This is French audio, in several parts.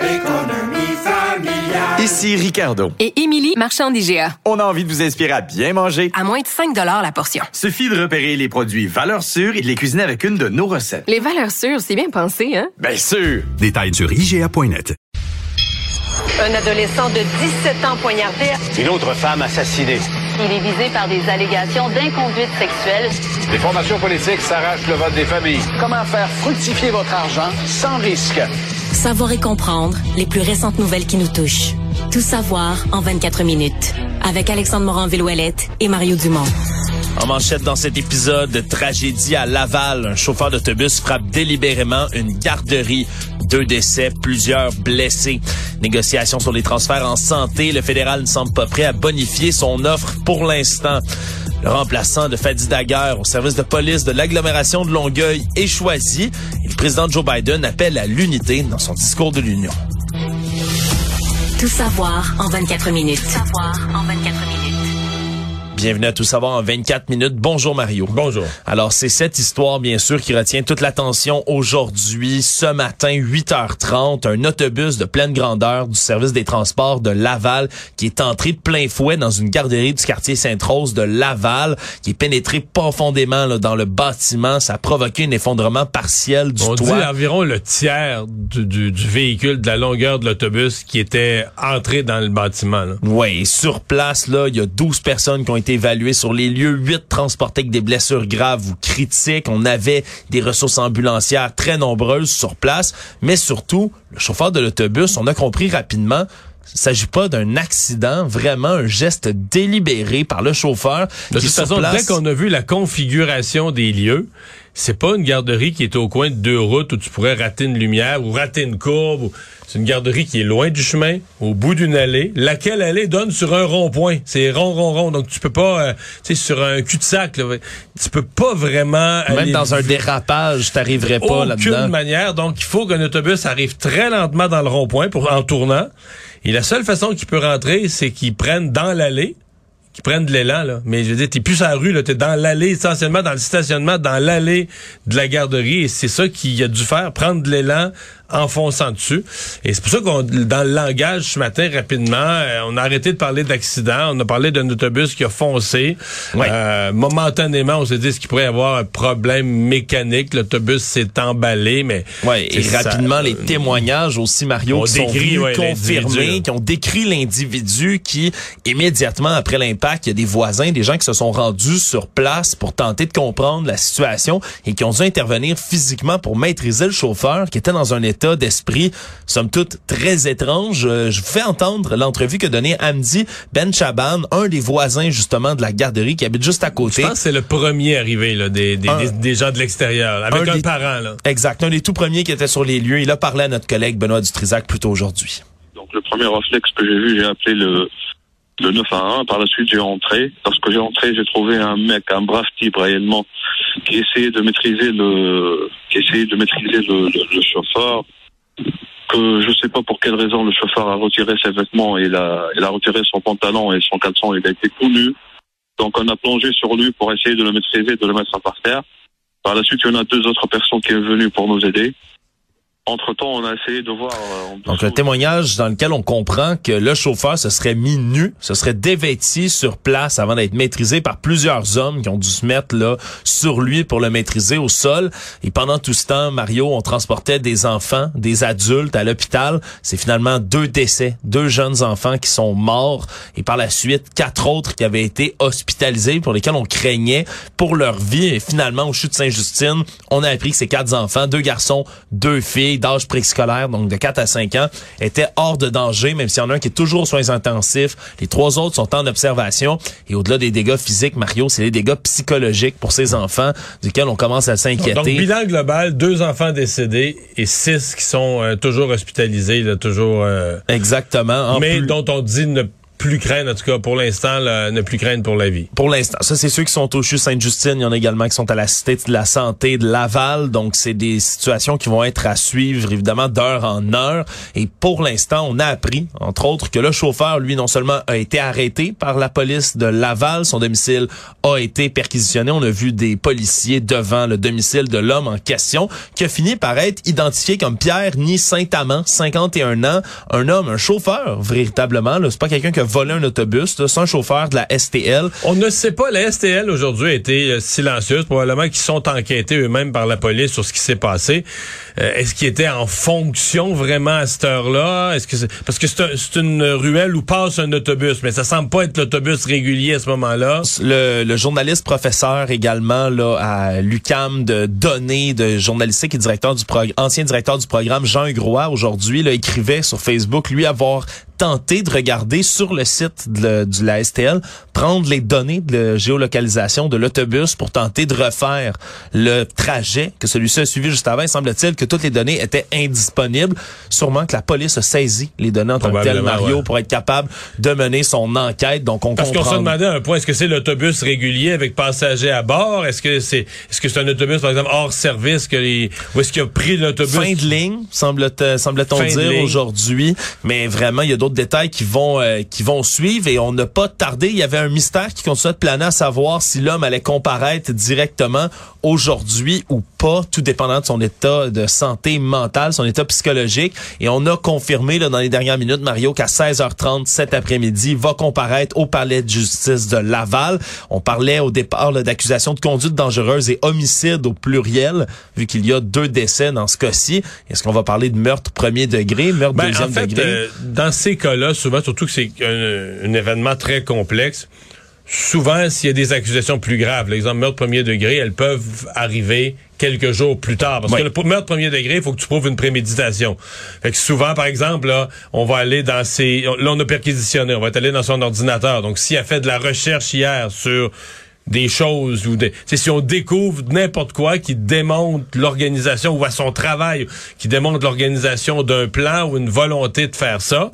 Économie familiale. Ici Ricardo. et Émilie, marchand d'IGA. On a envie de vous inspirer à bien manger. À moins de 5 la portion. Suffit de repérer les produits valeurs sûres et de les cuisiner avec une de nos recettes. Les valeurs sûres, c'est bien pensé, hein? Bien sûr! Détails sur IGA.net. Un adolescent de 17 ans poignardé. Une autre femme assassinée. Il est visé par des allégations d'inconduite sexuelle. Les formations politiques s'arrachent le vote des familles. Comment faire fructifier votre argent sans risque? Savoir et comprendre les plus récentes nouvelles qui nous touchent. Tout savoir en 24 minutes. Avec Alexandre Morin-Villouellette et Mario Dumont. En manchette dans cet épisode de tragédie à Laval, un chauffeur d'autobus frappe délibérément une garderie. Deux décès, plusieurs blessés. Négociations sur les transferts en santé. Le fédéral ne semble pas prêt à bonifier son offre pour l'instant. Le remplaçant de Fadi Daguerre au service de police de l'agglomération de Longueuil est choisi. Le président Joe Biden appelle à l'unité dans son discours de l'Union. Tout savoir en 24 minutes. Tout savoir en 24 minutes. Bienvenue à Tout savoir en 24 minutes. Bonjour Mario. Bonjour. Alors, c'est cette histoire, bien sûr, qui retient toute l'attention aujourd'hui. Ce matin, 8h30, un autobus de pleine grandeur du service des transports de Laval qui est entré de plein fouet dans une garderie du quartier Sainte-Rose de Laval, qui est pénétré profondément là, dans le bâtiment. Ça a provoqué un effondrement partiel du On dit toit. environ le tiers du, du- du véhicule, de la longueur de l'autobus qui était entré dans le bâtiment. là. Oui, et sur place, là, il y a 12 personnes qui ont été évaluées sur les lieux, 8 transportés avec des blessures graves ou critiques. On avait des ressources ambulancières très nombreuses sur place, mais surtout, le chauffeur de l'autobus, on a compris rapidement, il s'agit pas d'un accident, vraiment un geste délibéré par le chauffeur. De toute façon, place- dès qu'on a vu la configuration des lieux, c'est pas une garderie qui est au coin de deux routes où tu pourrais rater une lumière ou rater une courbe. ou- C'est une garderie qui est loin du chemin, au bout d'une allée, laquelle allée donne sur un rond-point? C'est rond, rond, rond. Donc tu peux pas, euh, tu sais, sur un cul-de-sac, là, tu peux pas vraiment Même aller dans un dérapage, t'arriverais pas aucune là-dedans. manière. Donc, il faut qu'un autobus arrive très lentement dans le rond-point pour en tournant. Et la seule façon qu'il peut rentrer, c'est qu'il prenne dans l'allée, qu'il prenne de l'élan, là. Mais je veux dire, t'es plus à la rue, là. T'es dans l'allée, essentiellement dans le stationnement, dans l'allée de la garderie. Et c'est ça qu'il a dû faire, prendre de l'élan en fonçant dessus. Et c'est pour ça qu'on, dans le langage ce matin, rapidement, euh, on a arrêté de parler d'accident. On a parlé d'un autobus qui a foncé. Euh, momentanément, on s'est dit qu'il pourrait y avoir un problème mécanique? L'autobus s'est emballé, mais Ouais, et ça. rapidement, les témoignages aussi, Mario, qui sont décrit, venus ouais, confirmer, l'individu. qui ont décrit l'individu qui, immédiatement après l'impact, il y a des voisins, des gens qui se sont rendus sur place pour tenter de comprendre la situation et qui ont dû intervenir physiquement pour maîtriser le chauffeur qui était dans un état d'esprit, somme toute, très étrange. Euh, Je vous fais entendre l'entrevue que donnait Hamdi Ben Chaban, un des voisins, justement, de la garderie qui habite juste à Je côté. pense que c'est le premier arrivé là, des, des, Un- des- des gens de l'extérieur, avec un un, des- parent. Là. Exact. Un des tout premiers qui était sur les lieux. Il a parlé à notre collègue Benoît Dutrisac plus tôt aujourd'hui. Donc le premier réflexe que j'ai vu, j'ai appelé le, le 911. Par la suite, j'ai entré. Lorsque j'ai entré, j'ai trouvé un mec, un brave type réellement, qui essayait de maîtriser le, qui essayait de maîtriser le, le- chauffeur. Que je sais pas pour quelle raison le chauffeur a retiré ses vêtements et il a, il retiré son pantalon et son caleçon. Il a été tout nu. Donc on a plongé sur lui pour essayer de le maîtriser, de le mettre par terre. Par la suite, il y en a deux autres personnes qui sont venues pour nous aider. Entre-temps, on a essayé de voir... euh, Donc, un témoignage dans lequel on comprend que le chauffeur se serait mis nu, se serait dévêti sur place avant d'être maîtrisé par plusieurs hommes qui ont dû se mettre là sur lui pour le maîtriser au sol. Et pendant tout ce temps, Mario, on transportait des enfants, des adultes à l'hôpital. C'est finalement deux décès, deux jeunes enfants qui sont morts et par la suite, quatre autres qui avaient été hospitalisés pour lesquels on craignait pour leur vie. Et finalement, au chute Saint-Justine, on a appris que ces quatre enfants, deux garçons, deux filles, filles d'âge préscolaire, donc de 4 à 5 ans, étaient hors de danger, même s'il y en a un qui est toujours aux soins intensifs. Les trois autres sont en observation. Et au-delà des dégâts physiques, Mario, c'est les dégâts psychologiques pour ces enfants, duquel on commence à s'inquiéter. Donc, bilan global, deux enfants décédés et six qui sont euh, toujours hospitalisés, là, toujours... Euh, Exactement. mais dont on dit ne plus craindre, en tout cas pour l'instant, ne plus craindre pour la vie. Pour l'instant. Ça, c'est ceux qui sont au CHU Sainte-Justine. Il y en a également qui sont à la Cité de la Santé de Laval. Donc, c'est des situations qui vont être à suivre, évidemment, d'heure en heure. Et pour l'instant, on a appris, entre autres, que le chauffeur, lui, non seulement a été arrêté par la police de Laval, son domicile a été perquisitionné. On a vu des policiers devant le domicile de l'homme en question, qui a fini par être identifié comme Pierre Ni Saint-Amand, 51 ans, un homme, un chauffeur, véritablement. C'est pas quelqu'un qui a volé un autobus. C'est un chauffeur de la STL. On ne sait pas. La STL aujourd'hui a été euh, silencieuse. Probablement qu'ils sont enquêtés eux-mêmes par la police sur ce qui s'est passé. Euh, est-ce qu'il était en fonction vraiment à cette heure-là? Est-ce que c'est, parce que c'est, une ruelle où passe un autobus, mais ça semble pas être l'autobus régulier à ce moment-là. Le, le journaliste professeur également là à l'UCAM de données de journalistique et directeur du ancien directeur du programme Jean Groix aujourd'hui là écrivait sur Facebook lui avoir tenté de regarder sur le site de, de, la STL, prendre les données de géolocalisation de l'autobus pour tenter de refaire le trajet que celui-ci a suivi juste avant. Il semble-t-il que toutes les données étaient indisponibles. Sûrement que la police a saisi les données en tant que tel, Mario, pour être capable de mener son enquête. Donc, on Parce qu'on se demandait un point, est-ce que c'est l'autobus régulier avec passagers à bord? Est-ce que c'est est-ce que c'est un autobus, par exemple, hors service que les, ou est-ce qu'il a pris l'autobus? Fin de ligne, semble-t-on semble dire aujourd'hui. Mais vraiment, il y a d'autres détails qui vont euh, qui vont suivre et on n'a pas tardé. Il y avait un mystère qui continuait de planer à savoir si l'homme allait comparaître directement aujourd'hui ou pas, tout dépendant de son état de santé mentale, son état psychologique. Et on a confirmé là, dans les dernières minutes, Mario, qu'à 16h30 cet après-midi, va comparaître au palais de justice de Laval. On parlait au départ d'accusations de conduite dangereuse et homicide au pluriel, vu qu'il y a deux décès dans ce cas-ci. Est-ce qu'on va parler de meurtre premier degré, meurtre ben, deuxième en fait, degré? Euh, dans ces cas-là, souvent, surtout que c'est un, un événement très complexe, souvent, s'il y a des accusations plus graves, l'exemple meurtre premier degré, elles peuvent arriver quelques jours plus tard. Parce que le meurtre premier degré, il faut que tu prouves une préméditation. Fait que souvent, par exemple, là, on va aller dans ses... Là, on a perquisitionné, on va être allé dans son ordinateur. Donc, s'il a fait de la recherche hier sur des choses ou des si on découvre n'importe quoi qui démontre l'organisation ou à son travail qui démontre l'organisation d'un plan ou une volonté de faire ça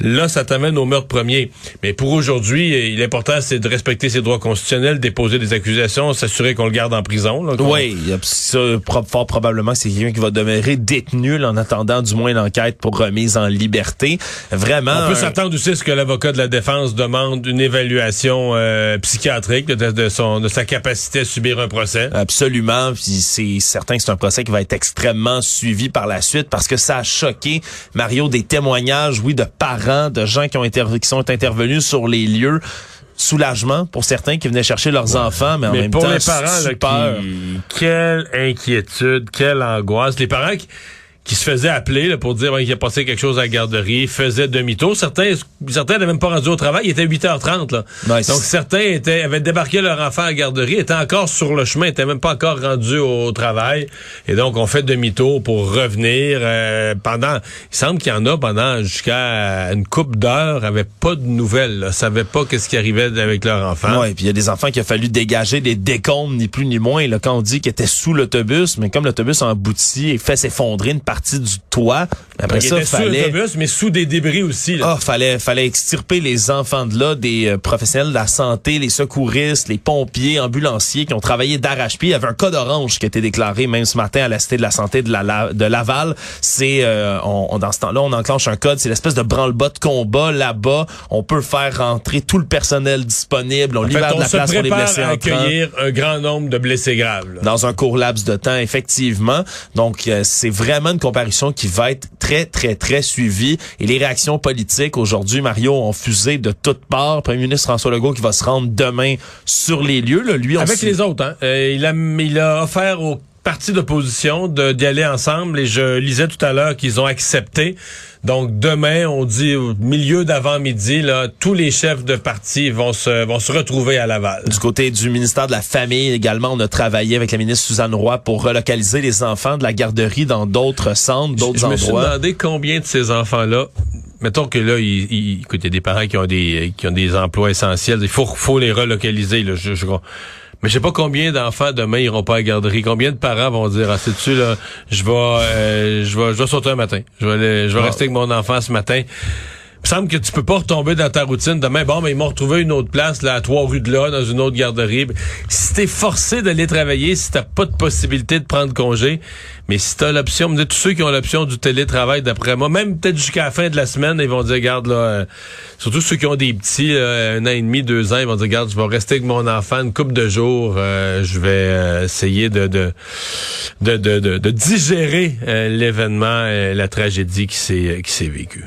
là ça t'amène au meurtre premier. Mais pour aujourd'hui l'important c'est de respecter ses droits constitutionnels déposer des accusations s'assurer qu'on le garde en prison là, oui ça, fort probablement c'est quelqu'un qui va demeurer détenu en attendant du moins l'enquête pour remise en liberté. Vraiment on peut s'attendre aussi à ce que l'avocat de la défense demande une évaluation euh, psychiatrique de, de de sa capacité à subir un procès. Absolument. Puis c'est certain que c'est un procès qui va être extrêmement suivi par la suite parce que ça a choqué Mario des témoignages, oui, de parents, de gens qui ont qui sont intervenus sur les lieux soulagement pour certains qui venaient chercher leurs enfants, mais en même pour temps, les parents, là, qui, quelle inquiétude, quelle angoisse. Les parents qui qui se faisait appeler là, pour dire qu'il a passé quelque chose à la garderie, faisait demi-tour. Certains certains n'avaient même pas rendu au travail, il était 8h30. Là. Donc certains étaient avaient débarqué leur enfant à la garderie, étaient encore sur le chemin, étaient même pas encore rendus au travail. Et donc on fait demi-tour pour revenir euh, pendant il semble qu'il y en a pendant jusqu'à une coupe d'heures avaient pas de nouvelles, là, savaient pas qu'est-ce qui arrivait avec leur enfant. Ouais, puis il y a des enfants qui a fallu dégager des décombres ni plus ni moins là quand on dit qu'ils étaient sous l'autobus, mais comme l'autobus a abouti et fait s'effondrer une partie du toit. Après ça, fallait sous mais sous des débris aussi. Ah, fallait fallait extirper les enfants de là, des euh, professionnels de la santé, les secouristes, les pompiers, ambulanciers qui ont travaillé d'arrache-pied. Il y avait un code orange qui a été déclaré même ce matin à la cité de la santé de la, de Laval. C'est euh, on, dans ce temps-là, on enclenche un code, c'est l'espèce de branle-bas de combat là-bas. On peut faire rentrer tout le personnel disponible, on libère de la place pour les blessés à accueillir un grand nombre de blessés graves. Dans un court laps de temps, effectivement. Donc euh, c'est vraiment une comparution qui va être très très très suivie et les réactions politiques aujourd'hui Mario ont fusé de toutes parts. Premier ministre François Legault qui va se rendre demain sur les lieux là, lui avec les autres hein. Euh, il a il a offert aux partis d'opposition de- d'y aller ensemble et je lisais tout à l'heure qu'ils ont accepté. Donc demain, on dit au milieu d'avant-midi, là, tous les chefs de partis vont se vont se retrouver à Laval. Du côté du ministère de la Famille également, on a travaillé avec la ministre Suzanne Roy pour relocaliser les enfants de la garderie dans d'autres centres, d'autres Je me suis endroits. demandé combien de ces enfants-là, mettons que là, il, il, écoute, il y a des parents qui ont des qui ont des emplois essentiels, il faut faut les relocaliser. Là, je, je- mais je sais pas combien d'enfants demain iront pas à la garderie. Combien de parents vont dire ah c'est tu là, je vais euh, je vais je vais sauter un matin. Je vais aller- je vais Ah. rester avec mon enfant ce matin. Me semble que tu peux pas retomber dans ta routine demain. Bon, mais ils m'ont retrouvé une autre place, là, à trois rues de là, dans une autre garderie. Si t'es forcé d'aller travailler, si t'as pas de possibilité de prendre congé, mais si t'as l'option, tous ceux qui ont l'option du télétravail, d'après moi, même peut-être jusqu'à la fin de la semaine, ils vont dire, regarde, là, euh, surtout ceux qui ont des petits, là, un an et demi, deux ans, ils vont dire, regarde, je vais rester avec mon enfant une couple de jours, euh, je vais euh, essayer de de, de, de, de- digérer euh, l'événement, euh, la tragédie qui s'est vécue.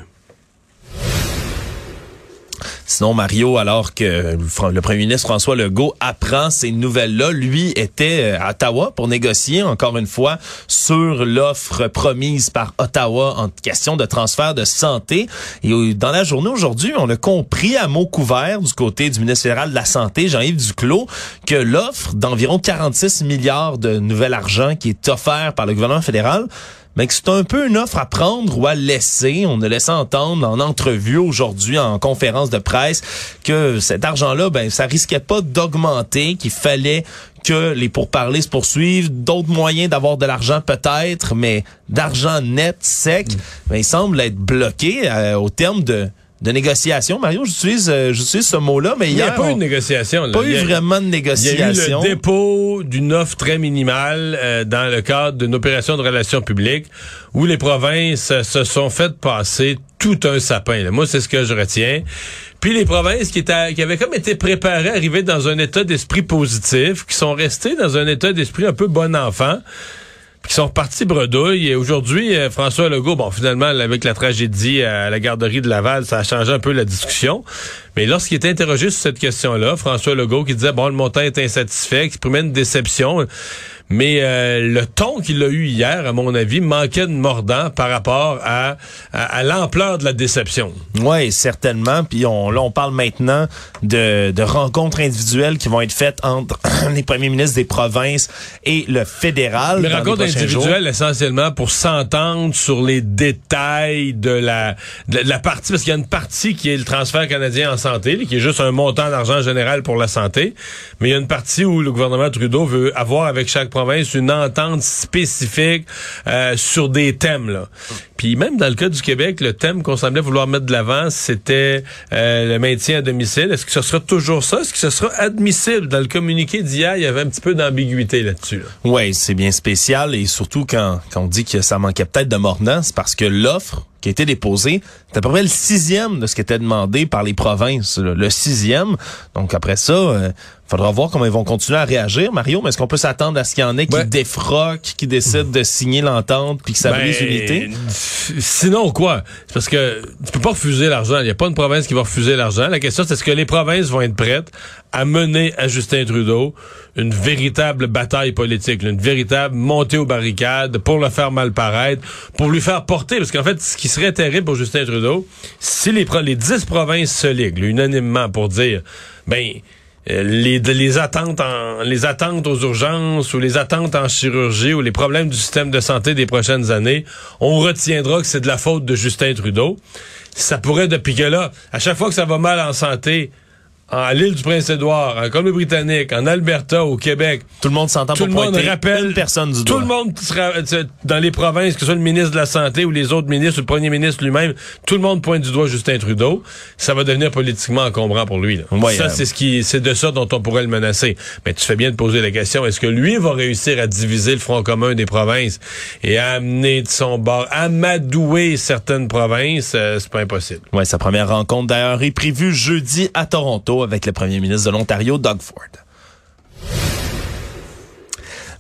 Sinon, Mario, alors que le premier ministre François Legault apprend ces nouvelles-là, lui était euh, à Ottawa pour négocier, encore une fois, sur l'offre promise par Ottawa en question de transfert de santé. Et dans la journée aujourd'hui, on a compris à mots couverts du côté du ministre fédéral de la Santé, Jean-Yves Duclos, que l'offre d'environ 46 milliards de nouvel argent qui est offert par le gouvernement fédéral mais que c'est un peu une offre à prendre ou à laisser. On a laissé entendre en entrevue aujourd'hui, en conférence de presse, que cet argent-là, ben, ça risquait pas d'augmenter, qu'il fallait que les pourparlers se poursuivent, d'autres moyens d'avoir de l'argent peut-être, mais d'argent net, sec, ben, il semble être bloqué euh, au terme de de négociation. Mario, j'utilise euh, j'utilise ce mot-là, mais Il n'y a pas eu de négociation. là. pas eu a- vraiment de Il y a eu négociation. le dépôt d'une offre très minimale euh, dans le cadre d'une opération de relations publiques où les provinces se sont faites passer tout un sapin. là. Moi, c'est ce que je retiens. Puis les provinces qui, étaient, qui avaient comme été préparées à arriver dans un état d'esprit positif, qui sont restées dans un état d'esprit un peu bon enfant, qui sont repartis bredouille. Et aujourd'hui, euh, François Legault, bon, finalement, avec la tragédie à la garderie de Laval, ça a changé un peu la discussion. Mais lorsqu'il était interrogé sur cette question-là, François Legault qui disait, bon, le montant est insatisfait, qui exprimait une déception. Mais euh, le ton qu'il a eu hier, à mon avis, manquait de mordant par rapport à, à, à l'ampleur de la déception. Oui, certainement. Puis on, là, on parle maintenant de, de rencontres individuelles qui vont être faites entre les premiers ministres des provinces et le fédéral. Les rencontres individuelles, essentiellement, pour s'entendre sur les détails de la, de la partie, parce qu'il y a une partie qui est le transfert canadien en santé, qui est juste un montant d'argent général pour la santé, mais il y a une partie où le gouvernement Trudeau veut avoir avec chaque province une entente spécifique euh, sur des thèmes. Là. Puis même dans le cas du Québec, le thème qu'on semblait vouloir mettre de l'avant, c'était euh, le maintien à domicile. Est-ce que ce sera toujours ça? Est-ce que ce sera admissible? Dans le communiqué d'hier, il y avait un petit peu d'ambiguïté là-dessus. là. Oui, c'est bien spécial et surtout quand, quand on dit que ça manquait peut-être de mordant, c'est parce que l'offre qui a été déposée, c'est à peu près le sixième de ce qui était demandé par les provinces. là. Le sixième. Donc après ça, euh, faudra voir comment ils vont continuer à réagir. Mario, mais est-ce qu'on peut s'attendre à ce qu'il y en ait qui Ouais. défroquent, qui décident de signer l'entente puis que ça Ben, brise l'unité? Sinon quoi? C'est parce que tu peux pas refuser l'argent. Il n'y a pas une province qui va refuser l'argent. La question, c'est est-ce que les provinces vont être prêtes à mener à Justin Trudeau une véritable bataille politique, une véritable montée aux barricades pour le faire mal paraître, pour lui faire porter? Parce qu'en fait, ce qui serait terrible pour Justin Trudeau, si les, les 10 provinces se liguent unanimement pour dire, ben, les, de- les attentes en, les attentes aux urgences ou les attentes en chirurgie ou les problèmes du système de santé des prochaines années, on retiendra que c'est de la faute de Justin Trudeau. Ça pourrait, depuis que là, à chaque fois que ça va mal en santé, en l'île du Prince-Édouard, en Colombie-Britannique, en Alberta, au Québec, Tout le monde s'entend tout pour le monde rappelle une personne du tout doigt. le monde sera tu- dans les provinces, que ce soit le ministre de la Santé ou les autres ministres ou le premier ministre lui-même, tout le monde pointe du doigt Justin Trudeau. Ça va devenir politiquement encombrant pour lui. là. Ça, euh, c'est ce qui, c'est de ça dont on pourrait le menacer. Mais tu fais bien de poser la question est-ce que lui va réussir à diviser le front commun des provinces et à amener de son bord, amadouer certaines provinces? Euh, C'est pas impossible. Ouais, sa première rencontre d'ailleurs est prévue jeudi à Toronto avec le premier ministre de l'Ontario, Doug Ford.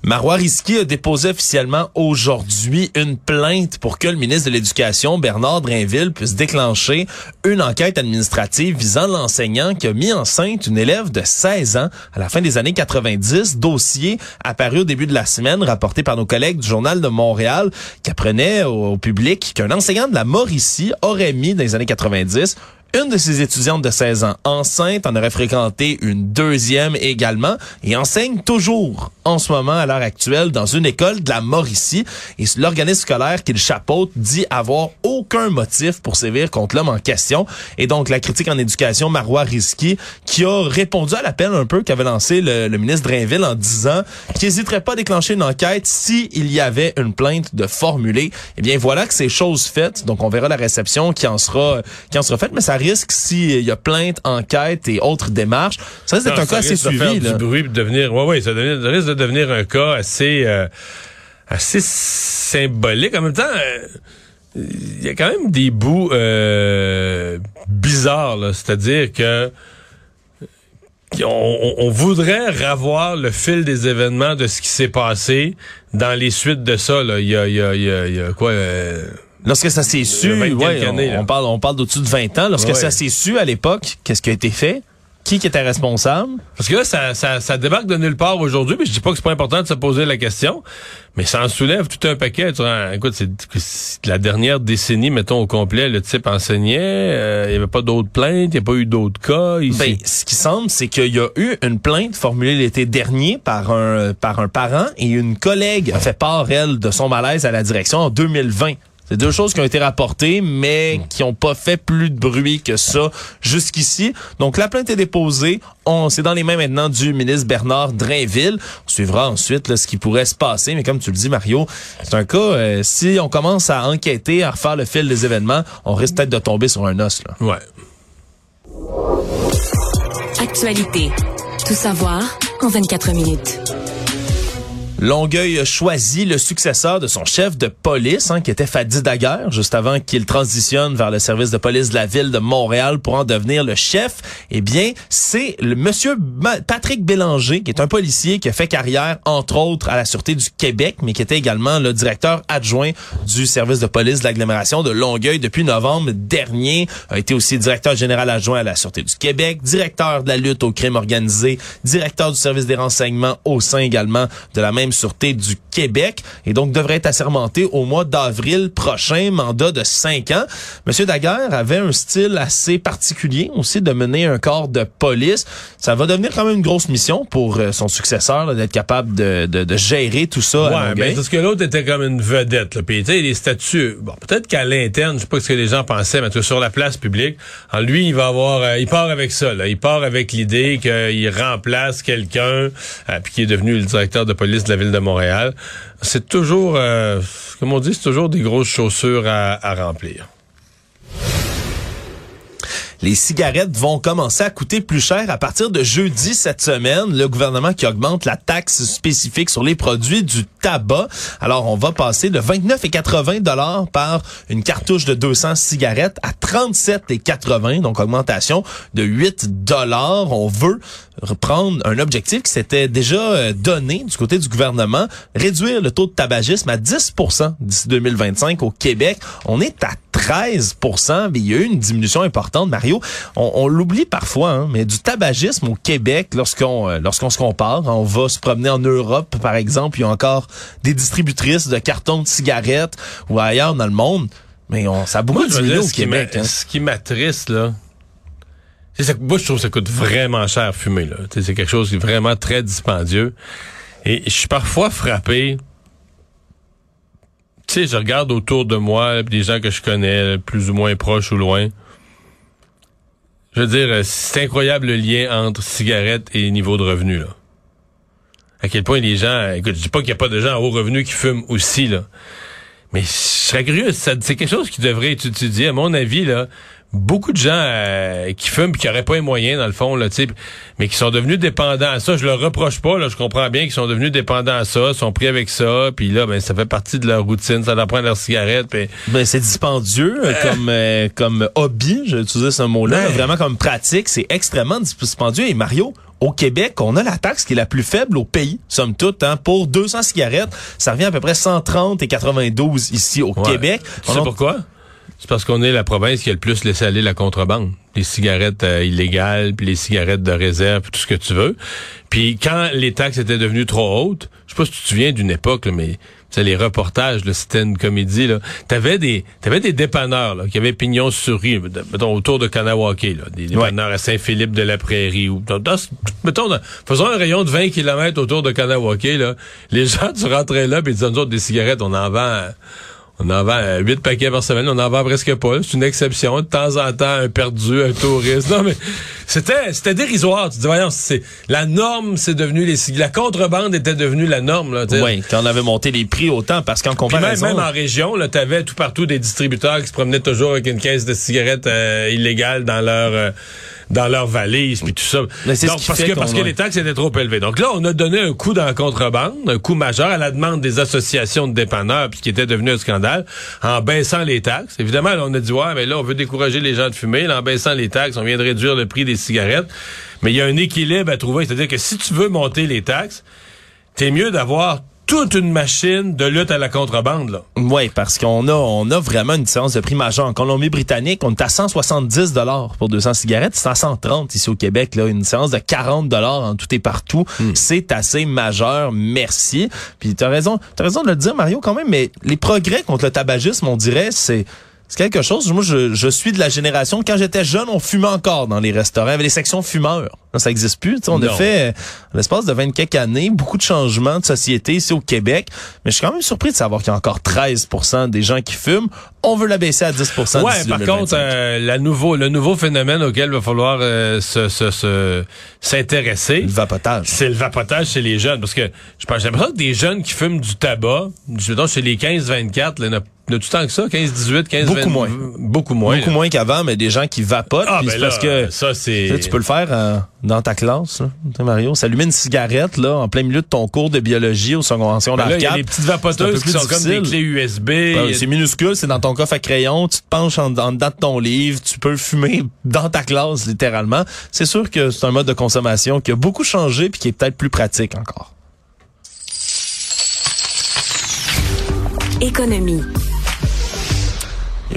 Marois Risky a déposé officiellement aujourd'hui une plainte pour que le ministre de l'Éducation, Bernard Drainville, puisse déclencher une enquête administrative visant l'enseignant qui a mis enceinte une élève de 16 ans à la fin des années 90. Dossier apparu au début de la semaine, rapporté par nos collègues du Journal de Montréal, qui apprenait au public qu'un enseignant de la Mauricie aurait mis dans les années 90 une de ses étudiantes de 16 ans enceinte en aurait fréquenté une deuxième également et enseigne toujours en ce moment à l'heure actuelle dans une école de la Mauricie et l'organisme scolaire qu'il chapeaute dit avoir aucun motif pour sévir contre l'homme en question et donc la critique en éducation Marois Risky qui a répondu à l'appel un peu qu'avait lancé le, le, ministre Drainville en disant qu'il n'hésiterait pas à déclencher une enquête si il y avait une plainte de formuler. Eh bien voilà que c'est chose faite donc on verra la réception qui en sera qui en sera faite mais ça risque s'il y a plainte, enquête et autres démarches. Ça risque d'être un cas assez suivi. Là. du bruit, de devenir, ouais, ouais, ça risque de devenir un cas assez, euh, assez symbolique. En même temps, il euh, y a quand même des bouts euh, bizarres. C'est-à-dire que on, on, voudrait revoir le fil des événements de ce qui s'est passé dans les suites de ça. Là. Il y a, il y a, il y a, il y a quoi euh, Lorsque ça s'est su, ouais, années, on, on, parle, on parle d'au-dessus de 20 ans. Lorsque Ouais. ça s'est su à l'époque, qu'est-ce qui a été fait? Qui qui était responsable? Parce que là, ça, ça, ça débarque de nulle part aujourd'hui, mais je dis pas que c'est pas important de se poser la question, mais ça en soulève tout un paquet. Tu vois, écoute, c'est la dernière décennie, mettons au complet, le type enseignait, euh, il y avait pas d'autres plaintes, il n'y a pas eu d'autres cas. Ici. Ben, ce qui semble, c'est qu'il y a eu une plainte formulée l'été dernier par un, par un parent et une collègue a fait part, elle, de son malaise à la direction en 2020. C'est deux choses qui ont été rapportées, mais qui n'ont pas fait plus de bruit que ça jusqu'ici. Donc, la plainte est déposée. On, c'est dans les mains maintenant du ministre Bernard Drainville. On suivra ensuite là, ce qui pourrait se passer. Mais comme tu le dis, Mario, c'est un cas, euh, si on commence à enquêter, à refaire le fil des événements, on risque peut-être de tomber sur un os. Là. Ouais. Actualité. Tout savoir en 24 minutes. Longueuil a choisi le successeur de son chef de police, hein, qui était Fadi Daguerre, juste avant qu'il transitionne vers le service de police de la ville de Montréal pour en devenir le chef. Eh bien, c'est le monsieur Patrick Bélanger, qui est un policier qui a fait carrière, entre autres, à la Sûreté du Québec, mais qui était également le directeur adjoint du service de police de l'agglomération de Longueuil depuis novembre dernier. A été aussi directeur général adjoint à la Sûreté du Québec, directeur de la lutte au crime organisé, directeur du service des renseignements au sein également de la même Sûreté du Québec et donc devrait être assermenté au mois d'avril prochain, mandat de cinq ans. Monsieur Daguerre avait un style assez particulier aussi de mener un corps de police. Ça va devenir quand même une grosse mission pour euh, son successeur d'être capable de, de, de gérer tout ça. Ouais, ben, parce que l'autre était comme une vedette. Là. Puis, les statuts, bon, peut-être qu'à l'interne, je sais pas ce que les gens pensaient, mais sur la place publique, en lui, il va avoir, euh, il part avec ça. Là. Il part avec l'idée qu'il remplace quelqu'un, euh, puis qui est devenu le directeur de police de la ville de Montréal. C'est toujours, euh, comme on dit, c'est toujours des grosses chaussures à, à remplir. Les cigarettes vont commencer à coûter plus cher à partir de jeudi cette semaine. Le gouvernement qui augmente la taxe spécifique sur les produits du tabac. Alors, on va passer de 29,80 dollars par une cartouche de 200 cigarettes à 37,80, donc augmentation de 8 dollars. On veut reprendre un objectif qui s'était déjà euh, donné du côté du gouvernement, réduire le taux de tabagisme à 10% d'ici 2025 au Québec. On est à 13 mais il y a eu une diminution importante, Mario. On, on l'oublie parfois, hein, mais du tabagisme au Québec, lorsqu'on euh, lorsqu'on se compare, on va se promener en Europe, par exemple, il y a encore des distributrices de cartons de cigarettes ou ailleurs dans le monde, mais on, ça a beaucoup Moi, au ce qui Québec. hein. Ce qui m'attriste, là, c'est ça, moi, je trouve que ça coûte vraiment cher à fumer, là. C'est quelque chose qui est vraiment très dispendieux. Et je suis parfois frappé. Tu sais, je regarde autour de moi, des gens que je connais, plus ou moins proches ou loin. Je veux dire, euh, c'est incroyable le lien entre cigarettes et niveau de revenu, là. À quel point les gens, écoute, je dis pas qu'il n'y a pas de gens à haut revenu qui fument aussi, là. Mais je serais curieux, c'est quelque chose qui devrait être étudié. À mon avis, là, beaucoup de gens euh, qui fument puis qui n'auraient pas les moyens, dans le fond, là, mais qui sont devenus dépendants à ça. Je le reproche pas, là, je comprends bien qu'ils sont devenus dépendants à ça, sont pris avec ça, puis là, ben, ça fait partie de leur routine, ça leur prend leur cigarette. Puis... Ben, c'est dispendieux euh, comme euh, comme hobby, je vais utiliser ce mot-là, Ouais. vraiment comme pratique, c'est extrêmement dispendieux. Et Mario, au Québec, on a la taxe qui est la plus faible au pays, somme toute. Hein, pour 200 cigarettes, ça revient à peu près 130 et 92 ici au Ouais. Québec. Tu sais pourquoi? C'est parce qu'on est la province qui a le plus laissé aller la contrebande. Les cigarettes euh, illégales, puis les cigarettes de réserve, puis tout ce que tu veux. Puis quand les taxes étaient devenues trop hautes, je sais pas si tu te souviens d'une époque, là, mais sais, les reportages, c'était une comédie. Là. T'avais des, t'avais des dépanneurs là, qui avaient pignon sur rue, mettons autour de Kanawake, là, des dépanneurs à Saint-Philippe de la Prairie ou dans- dans- mettons, dans- faisons un rayon de 20 km autour de Kanawake, là. Les gens, tu rentrais là, puis ils disaient, nous autres, des cigarettes, on en vend. On en vend euh, 8 paquets par semaine, on en vend presque pas. C'est une exception. De temps en temps, un perdu, un touriste. Non, mais c'était c'était dérisoire. Tu dis, voyons, c'est la norme, c'est devenu les La contrebande était devenue la norme. Là. Oui, quand on avait monté les prix autant, parce qu'en Puis même, comparaison... même en région, là, t'avais tout partout des distributeurs qui se promenaient toujours avec une caisse de cigarettes euh, illégales dans leur euh, dans leur valise puis tout ça. Mais Donc parce que parce que les taxes étaient trop élevées. Donc là, on a donné un coup dans la contrebande, un coup majeur à la demande des associations de dépanneurs puis qui était devenu un scandale en baissant les taxes. Évidemment, là, on a dit ouais, mais là on veut décourager les gens de fumer, là, en baissant les taxes, on vient de réduire le prix des cigarettes. Mais il y a un équilibre à trouver, c'est-à-dire que si tu veux monter les taxes, t'es mieux d'avoir toute une machine de lutte à la contrebande là. Oui, parce qu'on a, on a vraiment une différence de prix majeure. En Colombie-Britannique, on est à 170 dollars pour 200 cigarettes. C'est à 130 ici au Québec. Là, une différence de 40 dollars en tout et partout. C'est assez majeur. Merci. Puis tu as raison, t'as raison de le dire, Mario, quand même. Mais les progrès contre le tabagisme, on dirait, c'est c'est quelque chose. Moi, je, je suis de la génération. Quand j'étais jeune, on fumait encore dans les restaurants. Il y avait les sections fumeurs. Ça existe plus. Tu sais, on a fait, euh, en l'espace de 20 quelques années, beaucoup de changements de société ici au Québec. Mais je suis quand même surpris de savoir qu'il y a encore 13% des gens qui fument. On veut la baisser à 10 Ouais, par 2025. contre, euh, la nouveau, le nouveau phénomène auquel il va falloir euh, se- se- se- s'intéresser, le vapotage. c'est le vapotage chez les jeunes. Parce que je pense, j'ai l'impression que des jeunes qui fument du tabac, je dire, chez les 15-24, là, il y en a- tout tant que ça, 15-18, 15 Beaucoup moins. Beaucoup moins. Beaucoup là. moins qu'avant, mais des gens qui vapotent. Ah, ben là, parce que ça, c'est... tu peux le faire euh, dans ta classe, là, Mario. S'allumer une cigarette là en plein milieu de ton cours de biologie au secondaire Ben là, il y a des petites vapoteuses qui sont comme des clés USB. Ben, a- c'est minuscule, c'est dans ton coffre à crayon, tu te penches en, en dedans de ton livre, tu peux fumer dans ta classe littéralement. C'est sûr que c'est un mode de consommation qui a beaucoup changé puis qui est peut-être plus pratique encore. Économie.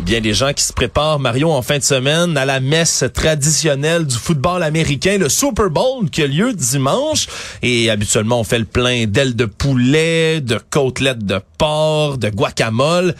Bien des gens qui se préparent, Mario, en fin de semaine à la messe traditionnelle du football américain, le Super Bowl, qui a lieu dimanche. Et habituellement, on fait le plein d'ailes de poulet, de côtelettes de porc, de guacamole. Le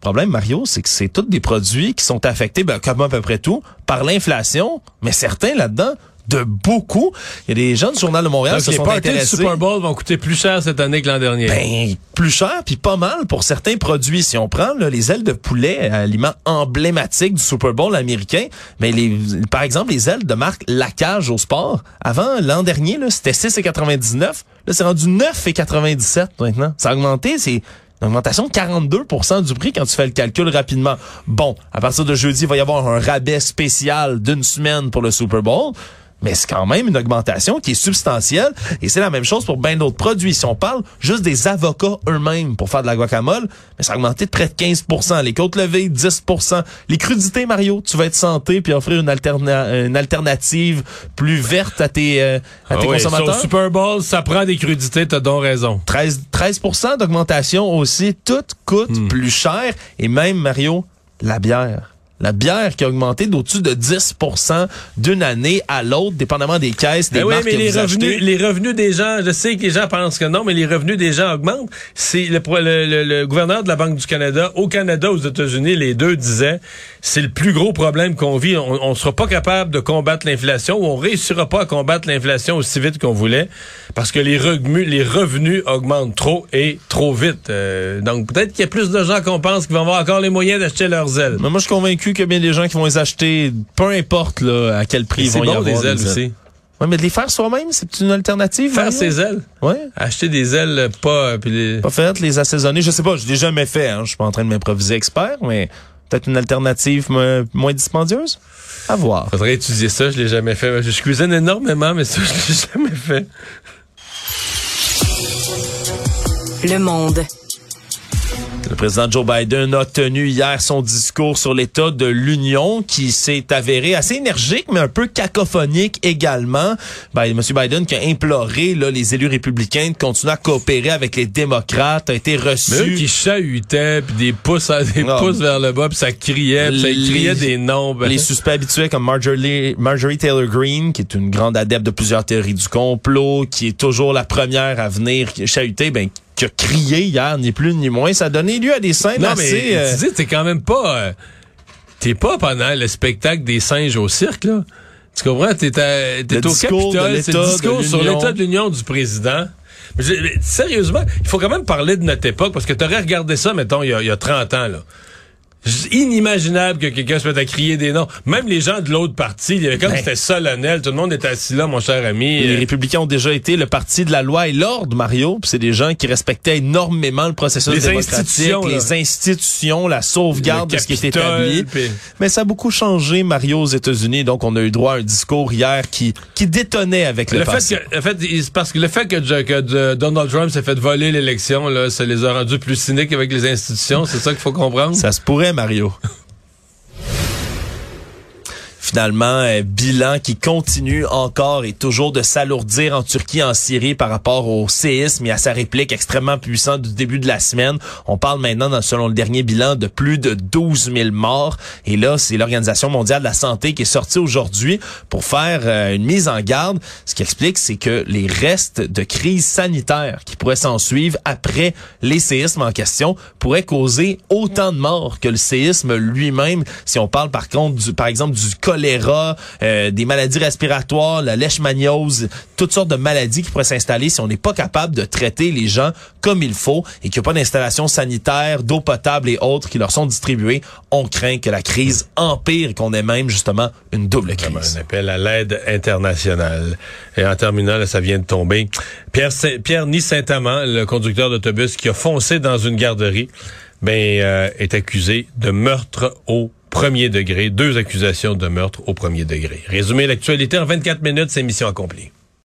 problème, Mario, c'est que c'est tous des produits qui sont affectés, ben, comme à peu près tout, par l'inflation, mais certains là-dedans, de beaucoup. Il y a des gens du Journal de Montréal Donc, qui se les sont intéressés. Super Bowl vont coûter plus cher cette année que l'an dernier. Ben, plus cher, puis pas mal pour certains produits. Si on prend là, les ailes de poulet, aliment emblématique du Super Bowl américain, mais les, par exemple, les ailes de marque Lacage au sport, avant, l'an dernier, c'était 6,99. Là, c'est rendu 9,97 maintenant. Ça a augmenté, c'est une augmentation de 42% du prix quand tu fais le calcul rapidement. Bon, à partir de jeudi, il va y avoir un rabais spécial d'une semaine pour le Super Bowl. Mais c'est quand même une augmentation qui est substantielle. Et c'est la même chose pour bien d'autres produits. Si on parle juste des avocats eux-mêmes pour faire de la guacamole, mais ça a augmenté de près de 15 Les côtes levées, 10% Les crudités, Mario, tu vas être santé puis offrir une, alterna- une alternative plus verte à tes, euh, à tes Ah oui, consommateurs. sur Super Bowl, ça prend des crudités, t'as donc raison. 13, 13% d'augmentation aussi. Tout coûte Hmm. plus cher. Et même, Mario, la bière. La bière qui a augmenté d'au-dessus de 10% d'une année à l'autre, dépendamment des caisses, des Ben oui, marques mais que les vous revenus, achetez. les revenus des gens, je sais que les gens pensent que non, mais les revenus des gens augmentent. C'est le, le, le- le gouverneur de la Banque du Canada, au Canada, aux États-Unis, les deux disaient, c'est le plus gros problème qu'on vit. On ne sera pas capable de combattre l'inflation ou on réussira pas à combattre l'inflation aussi vite qu'on voulait parce que les revenus, les revenus augmentent trop et trop vite. Euh, donc peut-être qu'il y a plus de gens qu'on pense qui vont avoir encore les moyens d'acheter leurs ailes. Mais moi, je suis convaincu qu'il y a bien des gens qui vont les acheter, peu importe là, à quel prix ils vont y avoir. des ailes aussi. Ouais, mais de les faire soi-même, c'est une alternative. Faire ses ailes. Ouais. Acheter des ailes pas... euh, puis les... Pas faites, les assaisonner. Je sais pas, je l'ai jamais fait. Hein. Je suis pas en train de m'improviser expert, mais Peut-être une alternative mo- moins dispendieuse? À voir. Faudrait étudier ça, je l'ai jamais fait. Je cuisine énormément, mais ça, je l'ai jamais fait. Le monde. Le président Joe Biden a tenu hier son discours sur l'état de l'Union qui s'est avéré assez énergique mais un peu cacophonique également. Ben, M. Biden qui a imploré là, les élus républicains de continuer à coopérer avec les démocrates a été reçu. Mais eux qui chahutaient, puis des pouces, à- des Non. pouces vers le bas, puis ça criait, puis ça criait des noms. ben- Les suspects habitués comme Marjorie, Marjorie Taylor Greene, qui est une grande adepte de plusieurs théories du complot, qui est toujours la première à venir chahuter, ben, qui a crié hier, ni plus ni moins. Ça a donné lieu à des scènes Non, assez... mais euh, tu dis, t'es quand même pas... euh, t'es pas pendant le spectacle des singes au cirque, là. Tu comprends? T'es, au Capitole, c'est le discours sur l'état de l'Union du président. Mais sérieusement, il faut quand même parler de notre époque, parce que t'aurais regardé ça, mettons, il y a, il y a 30 ans, là. Inimaginable que quelqu'un se mette à crier des noms. Même les gens de l'autre parti, il y avait comme Ben. c'était solennel. Tout le monde était assis là, mon cher ami. Les Euh, républicains ont déjà été le parti de la loi et l'ordre, Mario. Puis c'est des gens qui respectaient énormément le processus Les démocratique, institutions, les institutions, la sauvegarde de ce qui est Capitole, établi. Mais ça a beaucoup changé, Mario, aux États-Unis. Donc, on a eu droit à un discours hier qui, qui détonnait avec le, Le passé. fait que, le fait, parce que le fait que, que Donald Trump s'est fait voler l'élection, là, ça les a rendus plus cyniques avec les institutions. C'est ça qu'il faut comprendre. Ça se pourrait, Mario? Finalement, bilan qui continue encore et toujours de s'alourdir en Turquie, en Syrie par rapport au séisme et à sa réplique extrêmement puissante du début de la semaine. On parle maintenant, selon le dernier bilan, de plus de 12 000 morts. Et là, c'est l'Organisation mondiale de la santé qui est sortie aujourd'hui pour faire euh, une mise en garde. Ce qui explique, c'est que les restes de crise sanitaire qui pourraient s'en suivre après les séismes en question pourraient causer autant de morts que le séisme lui-même. Si on parle par contre, du, par exemple, du choléra, euh, des maladies respiratoires, la leishmaniose, toutes sortes de maladies qui pourraient s'installer si on n'est pas capable de traiter les gens comme il faut et qu'il n'y a pas d'installation sanitaire, d'eau potable et autres qui leur sont distribuées, on craint que la crise empire et qu'on ait même justement une double crise. Un appel à l'aide internationale. Et en terminant, là, ça vient de tomber. Pierre, Saint- Pierre Ni Saint-Amand, le conducteur d'autobus qui a foncé dans une garderie, ben, euh, est accusé de meurtre au premier degré. Deux accusations de meurtre au premier degré. Résumé l'actualité en 24 minutes, c'est mission accomplie.